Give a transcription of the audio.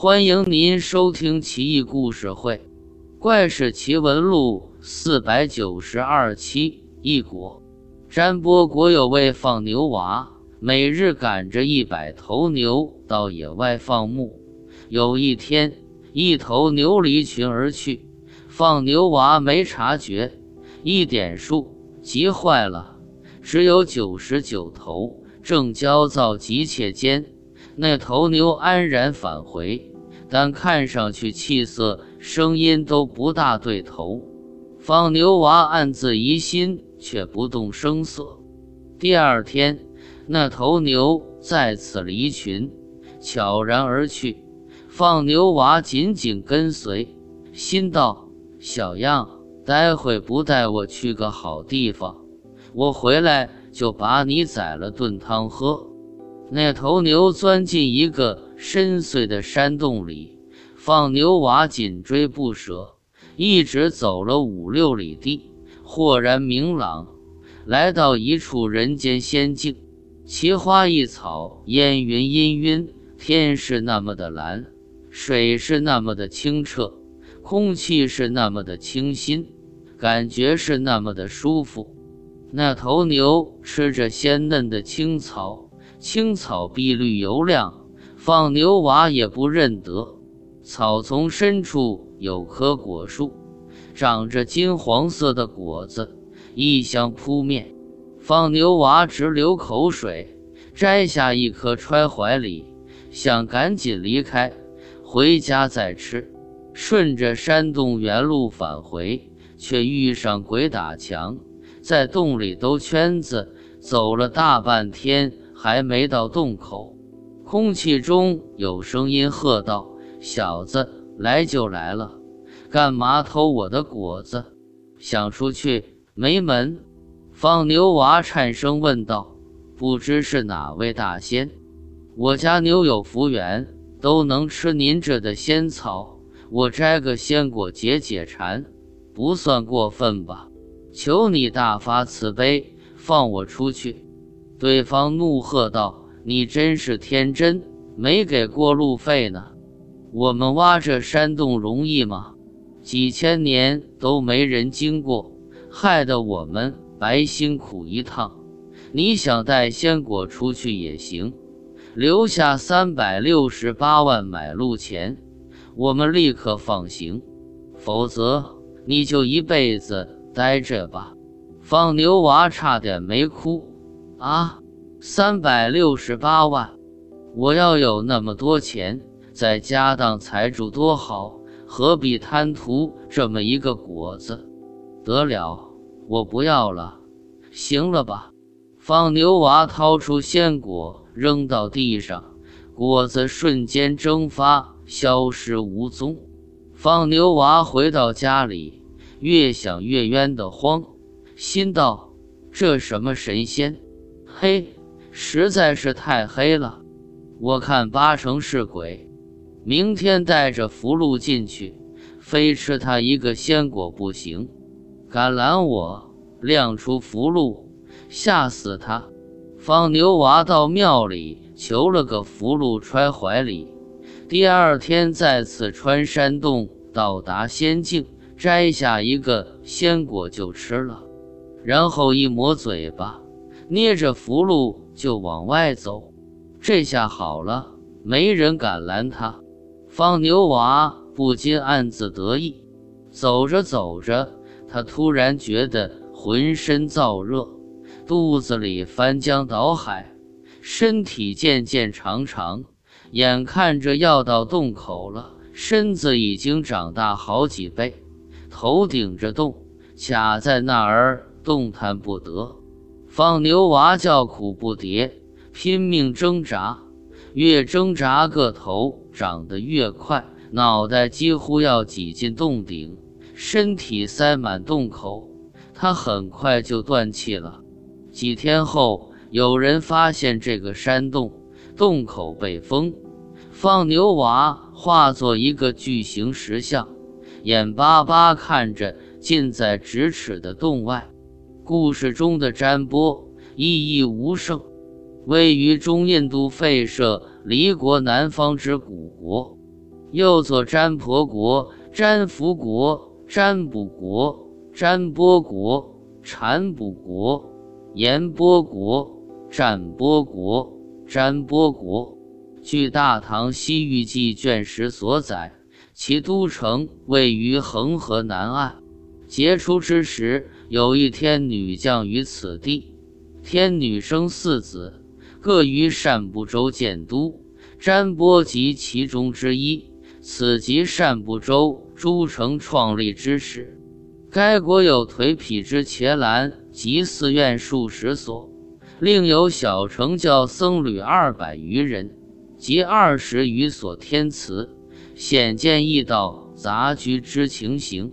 欢迎您收听《奇异故事会·怪事奇闻录》四百九十二期。一国占波国有位放牛娃，每日赶着一百头牛到野外放牧。有一天，一头牛离群而去，放牛娃没察觉，一点数，急坏了，只有九十九头。正焦躁急切间，那头牛安然返回，但看上去气色、声音都不大对头。放牛娃暗自疑心，却不动声色。第二天，那头牛再次离群，悄然而去。放牛娃紧紧跟随，心道：“小样，待会不带我去个好地方，我回来。”就把你宰了炖汤喝。那头牛钻进一个深邃的山洞里，放牛娃紧追不舍，一直走了五六里地，豁然明朗，来到一处人间仙境。奇花异草，烟云氤氲，天是那么的蓝，水是那么的清澈，空气是那么的清新，感觉是那么的舒服。那头牛吃着鲜嫩的青草，青草碧绿油亮，放牛娃也不认得。草丛深处有棵果树，长着金黄色的果子，异香扑面。放牛娃直流口水，摘下一颗揣怀里，想赶紧离开，回家再吃。顺着山洞原路返回，却遇上鬼打墙。在洞里兜圈子，走了大半天，还没到洞口。空气中有声音喝道：“小子，来就来了，干嘛偷我的果子？想出去没门！”放牛娃颤声问道：“不知是哪位大仙？我家牛有福缘，都能吃您这的仙草，我摘个仙果解解馋，不算过分吧？”求你大发慈悲，放我出去！对方怒喝道：“你真是天真，没给过路费呢。我们挖这山洞容易吗？几千年都没人经过，害得我们白辛苦一趟。你想带仙果出去也行，留下三百六十八万买路钱，我们立刻放行；否则，你就一辈子。”待着吧，放牛娃差点没哭啊！三百六十八万，我要有那么多钱，在家当财主多好，何必贪图这么一个果子？得了，我不要了，行了吧？放牛娃掏出鲜果扔到地上，果子瞬间蒸发，消失无踪。放牛娃回到家里。越想越冤得慌，心道：这什么神仙？黑，实在是太黑了。我看八成是鬼。明天带着符箓进去，非吃他一个仙果不行。敢拦我，亮出符箓，吓死他！放牛娃到庙里求了个符箓，揣怀里。第二天再次穿山洞，到达仙境。摘下一个鲜果就吃了，然后一抹嘴巴，捏着符箓就往外走。这下好了，没人敢拦他。放牛娃不禁暗自得意。走着走着，他突然觉得浑身燥热，肚子里翻江倒海，身体渐渐长长，眼看着要到洞口了，身子已经长大好几倍。头顶着洞，卡在那儿动弹不得。放牛娃叫苦不迭，拼命挣扎，越挣扎个头长得越快，脑袋几乎要挤进洞顶，身体塞满洞口，他很快就断气了。几天后，有人发现这个山洞洞口被封，放牛娃化作一个巨型石像。眼巴巴看着近在咫尺的洞外，故事中的占卜意义无胜。位于中印度吠舍离国南方之古国，又作占婆国、占福国、占卜国、占波国、禅卜国、延波国、占波国、占波国。据《大唐西域记》卷十所载，其都城位于恒河南岸。杰出之时，有一天女降于此地。天女生四子，各于善不周建都。占波即其中之一。此即善不周诸城创立之始。该国有颓圮之伽蓝及寺院数十所，另有小城教僧侣二百余人，及二十余所天祠，显见异道杂居之情形。